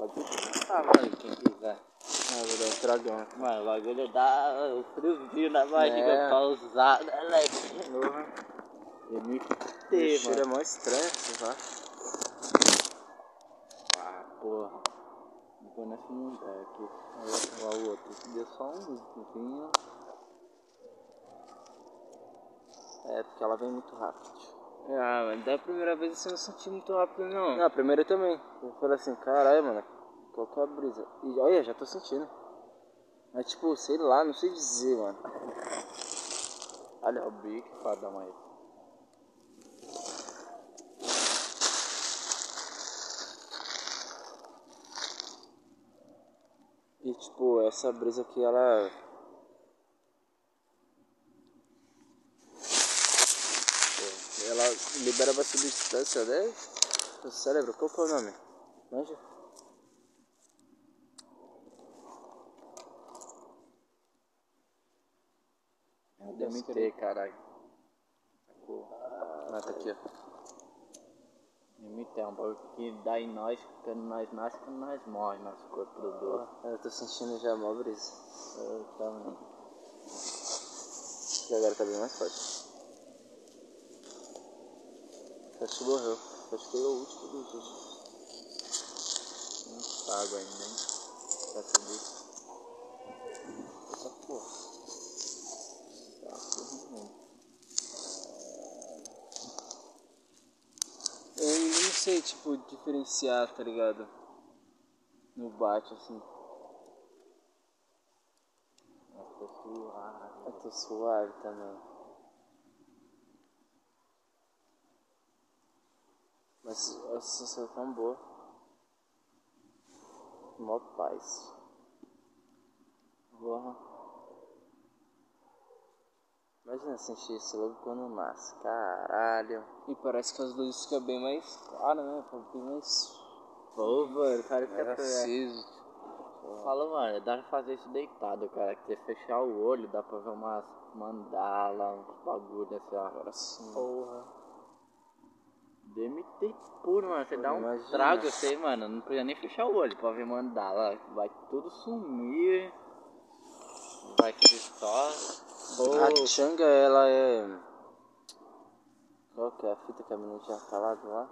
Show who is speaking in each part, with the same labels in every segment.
Speaker 1: Pode ir.
Speaker 2: Ah, mano, quem quiser.
Speaker 1: Ah, vou dar um tragão.
Speaker 2: Mano, o bagulho dá o friozinho na barriga
Speaker 1: É.
Speaker 2: pausada, né?
Speaker 1: Porra.
Speaker 2: MT,
Speaker 1: O cheiro é
Speaker 2: mano.
Speaker 1: mó estranho, vai.
Speaker 2: Ah, porra. Não conheço muito é aqui. Olha o outro. Deu só um vinho.
Speaker 1: É, porque ela vem muito rápido.
Speaker 2: Ah, mas da primeira vez você não sentiu muito rápido, não.
Speaker 1: Não, a primeira também. Eu falei assim, caralho, mano, qual que é a brisa? E olha, já tô sentindo. Mas tipo, sei lá, não sei dizer, mano.
Speaker 2: Olha o bico pra dar mais.
Speaker 1: E tipo, essa brisa aqui, ela. Libera uma substância, né? No cérebro, qual que é o nome? Manja?
Speaker 2: DMT, caralho.
Speaker 1: Ah, tá aqui, ó.
Speaker 2: DMT é um bagulho que dá em nós, quando nós nascemos, quando nós morremos, nosso corpo do doce.
Speaker 1: Eu tô sentindo já mó brisa.
Speaker 2: Eu também.
Speaker 1: E agora tá bem mais forte. Acho que morreu. Acho que é o último dos últimos.
Speaker 2: Não água ainda, hein? Pra subir.
Speaker 1: Essa porra.
Speaker 2: Tá tudo
Speaker 1: Eu ainda não sei, tipo, diferenciar, tá ligado? No bate, assim.
Speaker 2: Mas tô suave.
Speaker 1: Eu tô suave também. Mas a sensação é tão boa. Mó paz. Porra. Imagina sentir isso logo quando nasce. Caralho. E parece que as luzes ficam bem mais claras, né? Fica bem mais.
Speaker 2: Pô, mano, cara, que
Speaker 1: mais
Speaker 2: é
Speaker 1: aceso.
Speaker 2: Fala, mano, dá pra fazer isso deitado, cara. Que você fechar o olho, dá pra ver umas mandala, uns bagulho assim, ó.
Speaker 1: Agora sim.
Speaker 2: Porra. DMT puro, mano. Você dá um
Speaker 1: Imagina.
Speaker 2: trago, você, mano, não precisa nem fechar o olho pra ver mandala. Vai tudo sumir. Vai ser só.
Speaker 1: A Changa, ela é. Qual que é a fita que a menina tinha falado lá?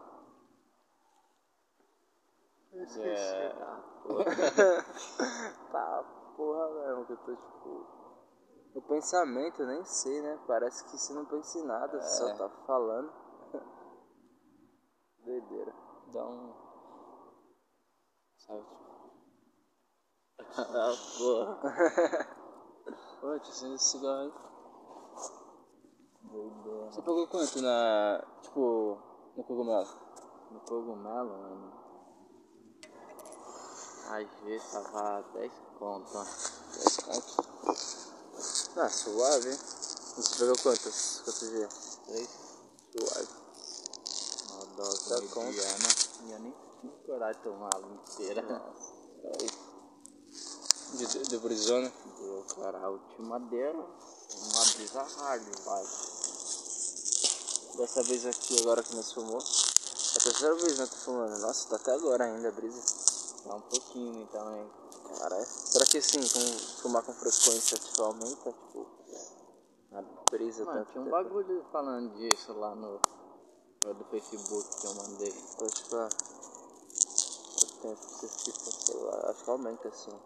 Speaker 2: É,
Speaker 1: tá, porra mesmo, que eu tô tipo. O pensamento, eu nem sei, né? Parece que você não pensa em nada, você só
Speaker 2: É.
Speaker 1: tá falando. Doideira.
Speaker 2: dá um.
Speaker 1: Sabe.
Speaker 2: Ah, porra.
Speaker 1: Deixa eu acender esse cigarro aí.
Speaker 2: Doideira.
Speaker 1: Você pagou quanto na. Tipo. no cogumelo?
Speaker 2: No cogumelo, mano. Às vezes tava 10 conto, ó.
Speaker 1: 10 conto. Ah, suave, hein? Você pegou quantas? Quantos dias?
Speaker 2: 3
Speaker 1: Suave.
Speaker 2: Dose
Speaker 1: Dá
Speaker 2: mediana. E eu nem coragem de tomar ela inteira.
Speaker 1: Nossa. De, de, de brisona?
Speaker 2: Deu, cara. A última deu uma brisa hard, vai.
Speaker 1: Dessa vez aqui, agora que nós fumou. É a terceira vez, né? Tô fumando. Nossa, tá até agora ainda a brisa.
Speaker 2: Dá um pouquinho também.
Speaker 1: Caralho. Será que assim, com, fumar com frequência tipo, aumenta, tipo, a brisa
Speaker 2: Mano, tinha um
Speaker 1: tempo?
Speaker 2: bagulho falando disso lá no. Do Facebook que eu mandei.
Speaker 1: Tipo, ah, o tempo você fica, sei lá, acho que aumenta assim.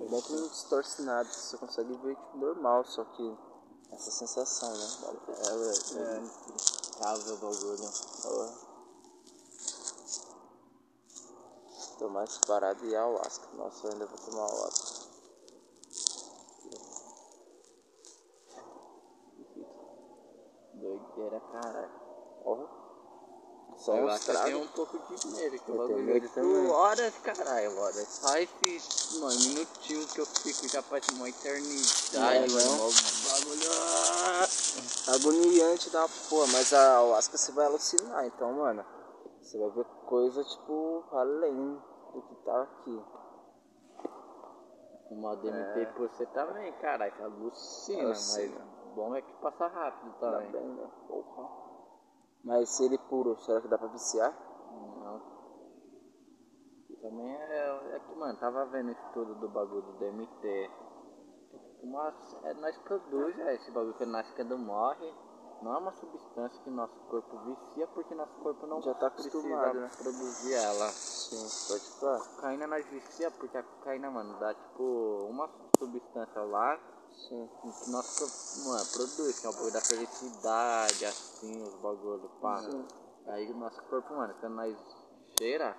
Speaker 1: É bom que não distorce nada, você consegue ver tipo, normal, só que essa sensação, né? É, é,
Speaker 2: É, tava o bagulho.
Speaker 1: Ó. Tô mais parado e ayahuasca. Nossa, eu ainda vou tomar ayahuasca.
Speaker 2: Doideira, caralho.
Speaker 1: Ó. Só
Speaker 2: eu
Speaker 1: uns
Speaker 2: que eu
Speaker 1: tragos.
Speaker 2: um pouco de medo, que
Speaker 1: Eu
Speaker 2: bagulho é
Speaker 1: também.
Speaker 2: horas, caralho, mano. Só esse, mano, minutinho que eu fico já parece uma eternidade,
Speaker 1: É,
Speaker 2: mano. bagulho. ah!
Speaker 1: Agoniante da porra, mas a ayahuasca você vai alucinar, então, mano. Você vai ver coisa, tipo, além do que tá aqui.
Speaker 2: Uma DMT por você também, caralho, que alucina,
Speaker 1: Alucina.
Speaker 2: mas bom é que passa rápido
Speaker 1: Tá
Speaker 2: também.
Speaker 1: bem, né? Porra. Mas se ele puro, será que dá pra viciar?
Speaker 2: Não. Também é, é que, mano, tava vendo estudo do bagulho do DMT. Mas é, nós produz é, esse bagulho que nasce quando morre. Não é uma substância que nosso corpo vicia porque nosso corpo não
Speaker 1: Já tá acostumado,
Speaker 2: precisa
Speaker 1: né?
Speaker 2: produzir ela.
Speaker 1: Sim, pode falar.
Speaker 2: cocaína nós vicia porque a cocaína, mano, dá tipo uma substância lá
Speaker 1: Sim.
Speaker 2: que nosso corpo, mano, produz, que é o bagulho da felicidade, assim, os bagulhos, pá.
Speaker 1: Sim.
Speaker 2: Aí o nosso corpo, mano, quando nós cheira,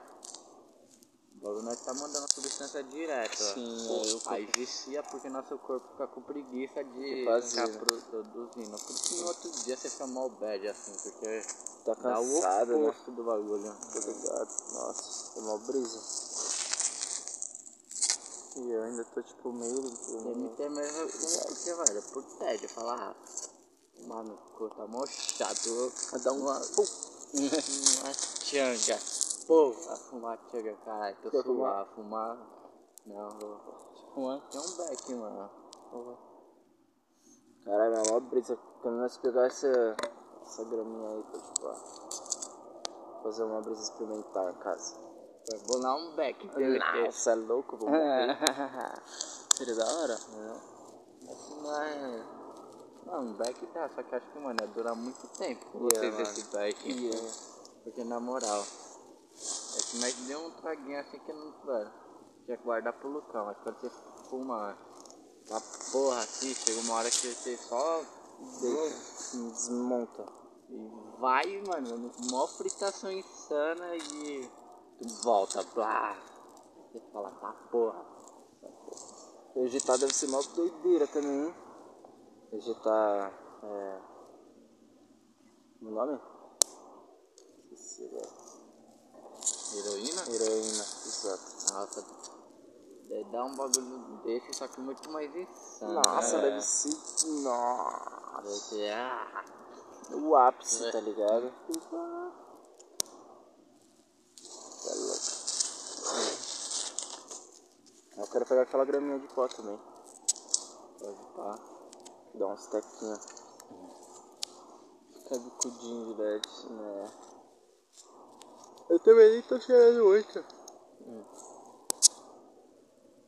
Speaker 2: o bagulho nós tá mandando a substância direto. ó.
Speaker 1: Sim, aí
Speaker 2: Aí vicia porque nosso corpo fica com preguiça de
Speaker 1: fazer,
Speaker 2: ficar
Speaker 1: né?
Speaker 2: pro- produzindo. Por isso que no outro dia você fica mal bad, assim, porque
Speaker 1: Tá
Speaker 2: dá o
Speaker 1: cansado, né?
Speaker 2: oposto do bagulho.
Speaker 1: Tô ligado. Nossa, é mó brisa. E eu ainda tô tipo meio.
Speaker 2: DMT mesmo é porque, velho, por tédio, falar, ah, mano, tá mó chato,
Speaker 1: Vai dar um.
Speaker 2: uma, uma tchanga, pô, a fumar tchanga, caralho, tô
Speaker 1: Quer
Speaker 2: suave, fumar, não, vou,
Speaker 1: Fumar.
Speaker 2: tem um beck, mano,
Speaker 1: Caralho, é mó brisa. Quando nós pegar essa, essa graminha aí, pra tipo, ó, fazer uma brisa experimental em casa.
Speaker 2: Vou dar um DMT,
Speaker 1: Nossa, é louco, vou morrer. Seria da hora?
Speaker 2: mas, não, um beck dá, só que acho que, mano, ia durar muito tempo,
Speaker 1: Yeah,
Speaker 2: vocês
Speaker 1: mano.
Speaker 2: esse beck,
Speaker 1: Yeah.
Speaker 2: Porque na moral, é que nós deu um traguinho assim que não mano, tinha que guardar pro Lucão, mas quando você fuma uma porra assim, chega uma hora que você só
Speaker 1: desmonta.
Speaker 2: e vai, mano, mó fritação insana e tu volta, blá. Você fala, tá porra.
Speaker 1: Vegetar deve ser mó doideira também, hein? Vegetar. É. O nome? Esqueci, velho.
Speaker 2: Heroína?
Speaker 1: Heroína, exato.
Speaker 2: Nossa, deve dar um bagulho desse, só que muito mais insano.
Speaker 1: Nossa,
Speaker 2: né?
Speaker 1: deve ser. Nossa.
Speaker 2: Deve ser, ah,
Speaker 1: O ápice,
Speaker 2: É.
Speaker 1: tá ligado? Tá louco. Eu quero pegar aquela graminha de pó também.
Speaker 2: pode pá.
Speaker 1: Dar uns tequinhos. Ficar bicudinho de LED, né? Eu também nem tô cheirando muito. Hum.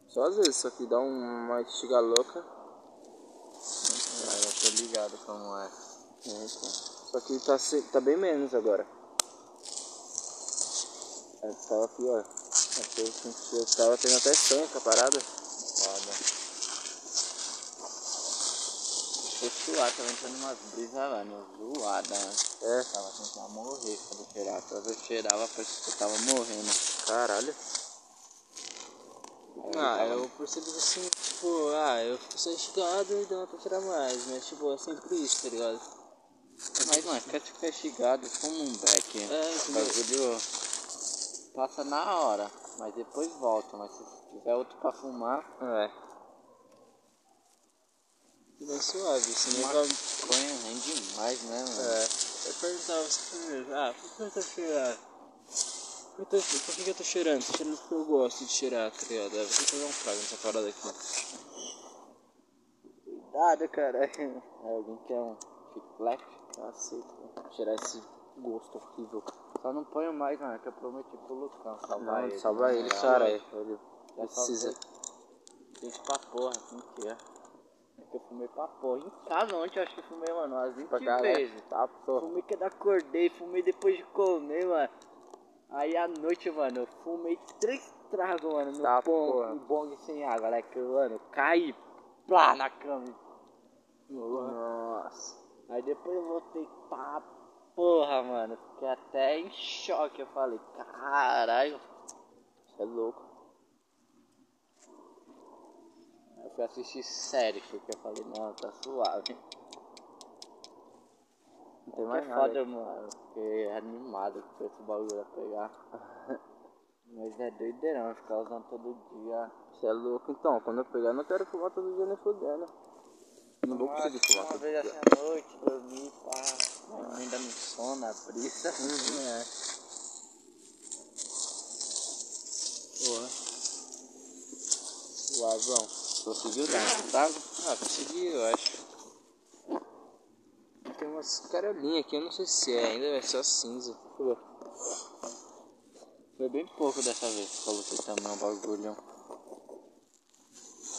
Speaker 1: Só às vezes, só que dá um- uma estiga louca.
Speaker 2: Ah, eu tô ligado como é.
Speaker 1: É, então. Só que tá, tá bem menos agora. Antes tava pior. Eu, senti- eu tava tendo até com a parada.
Speaker 2: Foda. Tô suado, tava entrando umas brisas, mano, zoada, né?
Speaker 1: É,
Speaker 2: Tava tentando morrer quando eu cheirava. Quando eu cheirava, parecia que eu tava morrendo.
Speaker 1: caralho. Ah,
Speaker 2: tava-
Speaker 1: eu percebi assim, tipo, ah, eu fico só instigado e dá pra tirar mais, mas tipo, é sempre isso, tá ligado?
Speaker 2: Mas, mano, quer ficar instigado, fuma um beck.
Speaker 1: É,
Speaker 2: O
Speaker 1: entendeu?
Speaker 2: bagulho passa na hora, mas depois volta. Mas se tiver outro pra fumar,
Speaker 1: É. Bem suave,
Speaker 2: uma
Speaker 1: nunca...
Speaker 2: maconha rende demais, né, mano?
Speaker 1: É. Eu perguntava você primeiro, ah, por que eu tô cheirando? Por, que eu tô- por que eu tô cheirando? Tô cheirando porque eu gosto de cheirar, tá ligado? É, vou fazer um frago nessa parada aqui. Cuidado, cara.
Speaker 2: Aí alguém quer um chiclete?
Speaker 1: Cara. Cheirar esse gosto horrível.
Speaker 2: Só não ponho mais, mano, que eu prometi pro Lucão salvar
Speaker 1: Não,
Speaker 2: ele.
Speaker 1: salva
Speaker 2: na
Speaker 1: ele, cara. Ele precisa.
Speaker 2: Gente pra porra, mentira. É que eu fumei pra porra. Em casa ontem eu acho que eu fumei, mano, umas 20
Speaker 1: Pra caralho.
Speaker 2: vezes.
Speaker 1: Tá, porra.
Speaker 2: Fumei que eu acordei, fumei depois de comer, mano. Aí à noite, mano, eu fumei três tragos, mano, no
Speaker 1: Tá,
Speaker 2: bong,
Speaker 1: porra.
Speaker 2: no bong sem água, né? Que, mano, eu caí, plá, na cama.
Speaker 1: Nossa.
Speaker 2: Aí depois eu voltei pra porra, mano. Fiquei até em choque. Eu falei, caralho.
Speaker 1: Você é louco.
Speaker 2: Eu fui assistir série, porque eu falei, não, tá suave.
Speaker 1: Não tem mais
Speaker 2: é
Speaker 1: nada.
Speaker 2: foda, mano. Fiquei animado com esse bagulho a pegar. Mas é doideirão ficar usando todo dia.
Speaker 1: Você é louco. Então, quando eu pegar, eu não quero fumar todo dia nem fudendo. Não vou conseguir fumar
Speaker 2: Uma vez assim à noite, dormir, pá. Ainda no sono, a brisa.
Speaker 1: Uhum, é. Porra. Suavão.
Speaker 2: Conseguiu dar um trago?
Speaker 1: Ah, consegui, eu acho. Tem umas carolinhas aqui, eu não sei se é ainda, ser só cinza.
Speaker 2: Foi bem pouco dessa vez que coloquei também o bagulho.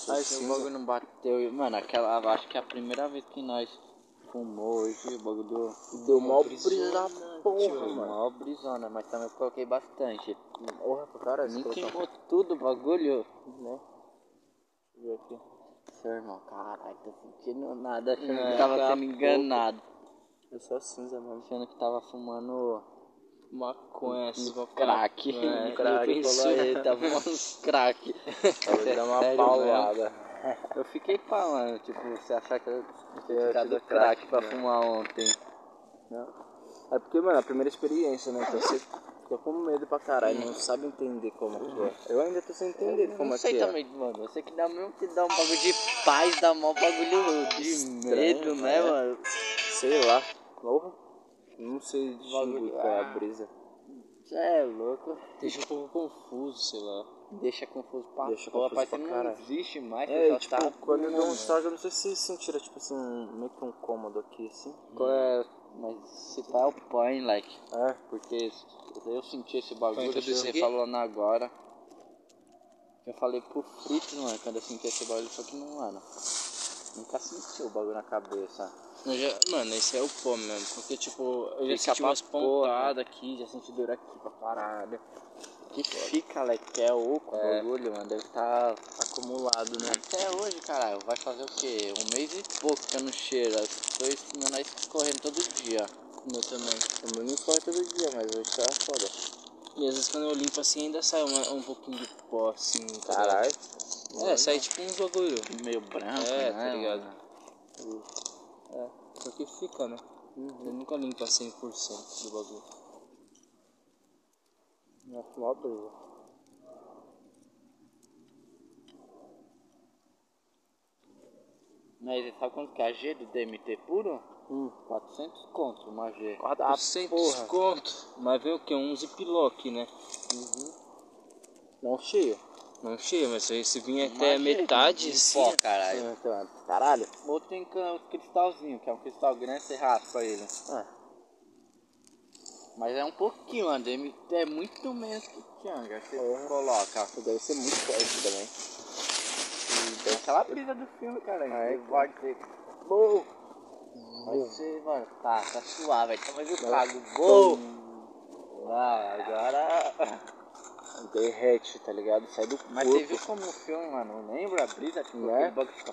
Speaker 2: Aí o bagulho não bateu. Mano, aquela. Acho que é a primeira vez que nós fumou hoje, o bagulho
Speaker 1: Deu mó
Speaker 2: brisa
Speaker 1: da porra,
Speaker 2: Deu
Speaker 1: mano.
Speaker 2: mó brisona, mas também eu coloquei bastante.
Speaker 1: Porra, cara,
Speaker 2: Nem queimou tudo o bagulho.
Speaker 1: né? Deixa eu ver aqui.
Speaker 2: Seu irmão, caralho, tô sentindo nada, achando
Speaker 1: É,
Speaker 2: que tava sendo enganado.
Speaker 1: É só cinza mesmo.
Speaker 2: Achando que tava fumando
Speaker 1: Maconha, assim,
Speaker 2: crack.
Speaker 1: É,
Speaker 2: Ele
Speaker 1: crack.
Speaker 2: falou aí, tava fumando crack.
Speaker 1: Vai dar uma paulada.
Speaker 2: Eu fiquei mano. Tipo, você achar que eu
Speaker 1: tinha
Speaker 2: tirado crack pra
Speaker 1: né?
Speaker 2: fumar ontem.
Speaker 1: É porque, mano, a primeira experiência, né? Então você fica com medo pra caralho, não sabe entender como que é. Eu ainda tô sem entender
Speaker 2: Eu
Speaker 1: como
Speaker 2: não
Speaker 1: é
Speaker 2: sei
Speaker 1: que é.
Speaker 2: também, mano. Eu sei que dá mesmo que dá um bagulho de paz, dá mó bagulho de
Speaker 1: Estranho,
Speaker 2: medo, né,
Speaker 1: né?
Speaker 2: mano?
Speaker 1: Sei lá. Porra. Não sei distinguir
Speaker 2: Bagulho-
Speaker 1: qual é a brisa.
Speaker 2: Você é louco.
Speaker 1: Deixa um pouco confuso, sei lá.
Speaker 2: Deixa confuso pra
Speaker 1: Deixa
Speaker 2: porra,
Speaker 1: confuso pra
Speaker 2: que não existe mais,
Speaker 1: É, tipo,
Speaker 2: tá...
Speaker 1: quando eu dou um estrago, eu não sei se sentira, tipo assim, meio que um cômodo aqui, assim.
Speaker 2: Qual é... Mas se pá, é o põe, like.
Speaker 1: É.
Speaker 2: Porque eu senti esse bagulho que você falando agora. Eu falei pro Fritz, mano, quando eu senti esse bagulho, só que não, mano. Nunca senti o bagulho na cabeça.
Speaker 1: Já- mano, esse é o pó mesmo, porque tipo, eu já
Speaker 2: Fica
Speaker 1: senti umas pontadas aqui, já senti dor aqui pra caralho.
Speaker 2: Que fica, like, que é oco o
Speaker 1: É.
Speaker 2: bagulho, mano. Deve tá
Speaker 1: Acumulado, né?
Speaker 2: até hoje, caralho. Vai fazer o quê? Um mês e pouco que eu não cheiro. Eu tô estimando aí correndo todo dia.
Speaker 1: O meu também.
Speaker 2: O meu não corre todo dia, mas hoje tá foda.
Speaker 1: E às vezes quando eu limpo assim ainda sai uma- um pouquinho de pó assim. tá?
Speaker 2: Caralho.
Speaker 1: É, sai tipo uns bagulho.
Speaker 2: Meio branco,
Speaker 1: É,
Speaker 2: né?
Speaker 1: tá ligado?
Speaker 2: mano?
Speaker 1: É, só que fica, né? Eu nunca limpo a 100% do bagulho.
Speaker 2: Nossa, mó brisa. Mas sabe quanto que é a G do DMT puro?
Speaker 1: Hum.
Speaker 2: 400 conto uma G.
Speaker 1: 400 conto. Mas vem o que? Um ziplock, né?
Speaker 2: Não cheio.
Speaker 1: Não cheio, mas se se vir até
Speaker 2: Uma
Speaker 1: metade,
Speaker 2: de
Speaker 1: assim.
Speaker 2: pó, caralho.
Speaker 1: Então, caralho.
Speaker 2: Outro tem can- cristalzinho, que é um cristal grande, você raspa ele.
Speaker 1: Ah,
Speaker 2: Mas é um pouquinho. DMT é muito menos que Tchanga. Você
Speaker 1: Porra.
Speaker 2: coloca.
Speaker 1: deve ser muito forte também.
Speaker 2: E tem aquela brisa do filme, cara.
Speaker 1: É?
Speaker 2: Você pode ser. Bom! Vai ser, mano. Tá, tá suave. Então vai ver o cago. Bom! Ah, agora.
Speaker 1: Derrete, tá ligado? Sai do
Speaker 2: Mas
Speaker 1: corpo.
Speaker 2: você viu como o filme, mano, lembra a brisa? Tipo,
Speaker 1: Né?
Speaker 2: aquele bagulho fica...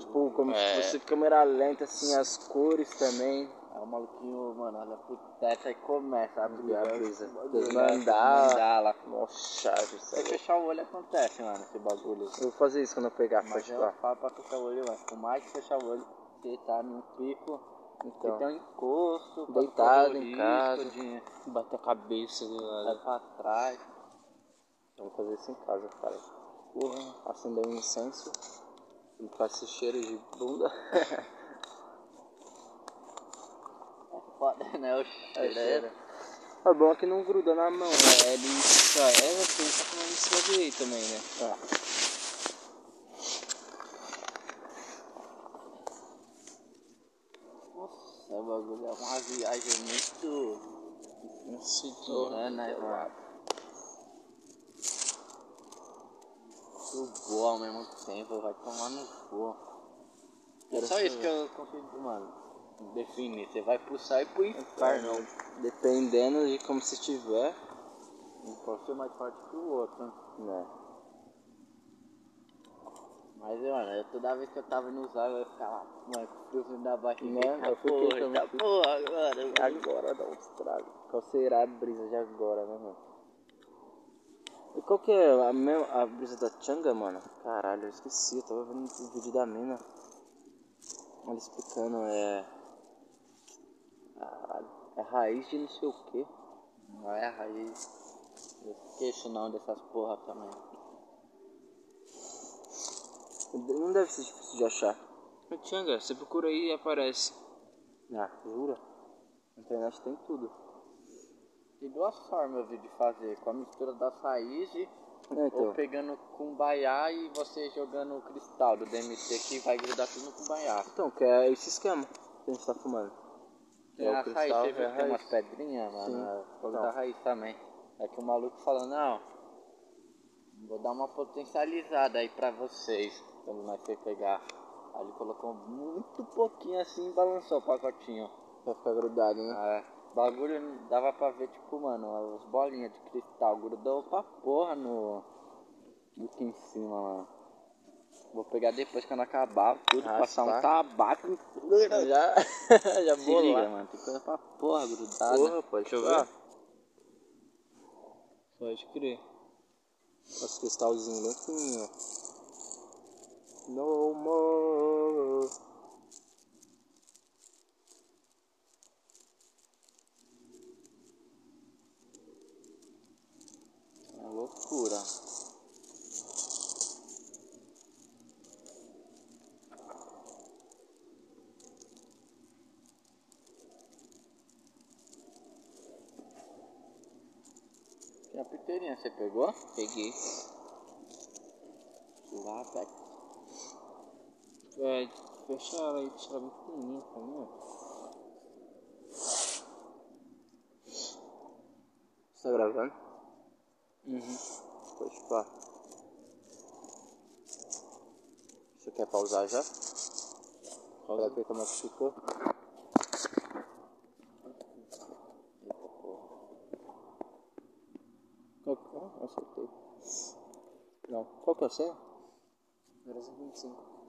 Speaker 1: Tipo, como
Speaker 2: É.
Speaker 1: se fosse câmera lenta, assim, as cores também.
Speaker 2: Aí o maluquinho, mano, olha pro teto e começa a abrir
Speaker 1: a brisa.
Speaker 2: brisa.
Speaker 1: Desmandar.
Speaker 2: Mandala.
Speaker 1: Nossa,
Speaker 2: Se
Speaker 1: sério.
Speaker 2: fechar o olho acontece, mano, esse bagulho.
Speaker 1: Eu vou fazer isso quando eu pegar,
Speaker 2: Mas
Speaker 1: pode
Speaker 2: eu
Speaker 1: falar.
Speaker 2: falo pra fechar o olho, mano. Por mais que fechar o olho, você tá num pico,
Speaker 1: Então,
Speaker 2: tem um encosto,
Speaker 1: Deitado em casa.
Speaker 2: De
Speaker 1: bater a cabeça do
Speaker 2: pra trás.
Speaker 1: Vamos fazer isso em casa, cara. Porra, acender um incenso. E com esse cheiro de bunda.
Speaker 2: É foda, né? O cheiro.
Speaker 1: cheiro. O bom é que não gruda na mão, né? Ele sai. É, a gente tá em cima direito também, né?
Speaker 2: Nossa, o bagulho é uma viagem muito
Speaker 1: de
Speaker 2: insana, né, mano? Muito boa ao mesmo tempo, vai tomar no cu. É só isso que eu consigo, mano, definir. Você vai pro céu e pro inferno.
Speaker 1: Dependendo de como você estiver,
Speaker 2: Um pode ser mais forte que o outro.
Speaker 1: né?
Speaker 2: Mas, mano, eu, toda vez que eu tava no usar, eu ficava, mano, com friozinho da barriga. Eita
Speaker 1: Eu fiquei
Speaker 2: porra,
Speaker 1: também.
Speaker 2: eita porra, agora.
Speaker 1: Agora dá um estrago. Qual será a brisa de agora, né, mano? E qual que é a, mesma, a brisa da Changa, mano? Caralho, eu esqueci, eu tava vendo o vídeo da mina. Ela explicando, é. Caralho, é raiz de não sei o que.
Speaker 2: Não é a raiz. Eu esqueço não dessas porra também.
Speaker 1: Não deve ser difícil de achar. Changa, você procura aí e aparece. Ah, jura? Na internet tem tudo.
Speaker 2: Tem duas formas de fazer, com a mistura das raízes
Speaker 1: É, então.
Speaker 2: ou pegando cumbaiá e você jogando o cristal do DMT que vai grudar tudo no cumbaiá.
Speaker 1: Então, que é esse esquema que a gente tá fumando. É o
Speaker 2: a
Speaker 1: cristal,
Speaker 2: raiz, você
Speaker 1: é
Speaker 2: viu
Speaker 1: a
Speaker 2: que tem umas
Speaker 1: raiz.
Speaker 2: pedrinhas,
Speaker 1: Sim.
Speaker 2: mano? Fogo
Speaker 1: Então.
Speaker 2: da raiz também. É que o maluco falou, não, vou dar uma potencializada aí pra vocês quando nós for pegar. Aí ele colocou muito pouquinho assim e balançou o pacotinho.
Speaker 1: Vai ficar grudado, né?
Speaker 2: É, bagulho dava pra ver, tipo, mano, as bolinhas de cristal grudou pra porra no. aqui em cima, mano. Vou pegar depois quando acabar tudo,
Speaker 1: Raspar.
Speaker 2: passar um tabaco.
Speaker 1: Já, já
Speaker 2: Se liga,
Speaker 1: lá.
Speaker 2: mano, tem coisa pra porra grudada.
Speaker 1: Porra, pode
Speaker 2: Deixa eu ver. Pode crer.
Speaker 1: Os cristalzinhos bem fininho. No more.
Speaker 2: É loucura. E a piteirinha, você pegou?
Speaker 1: Peguei.
Speaker 2: Lá, velho.
Speaker 1: Vai fechar ela aí, deixar ela bem fininha pra mim, ó. Você tá gravando?
Speaker 2: Uhum.
Speaker 1: Pode pá. Você quer pausar já? Pra ver como é que ficou?
Speaker 2: Eita porra.
Speaker 1: Qual que... Ah, acertei. Não. Qual que é o seu? 025.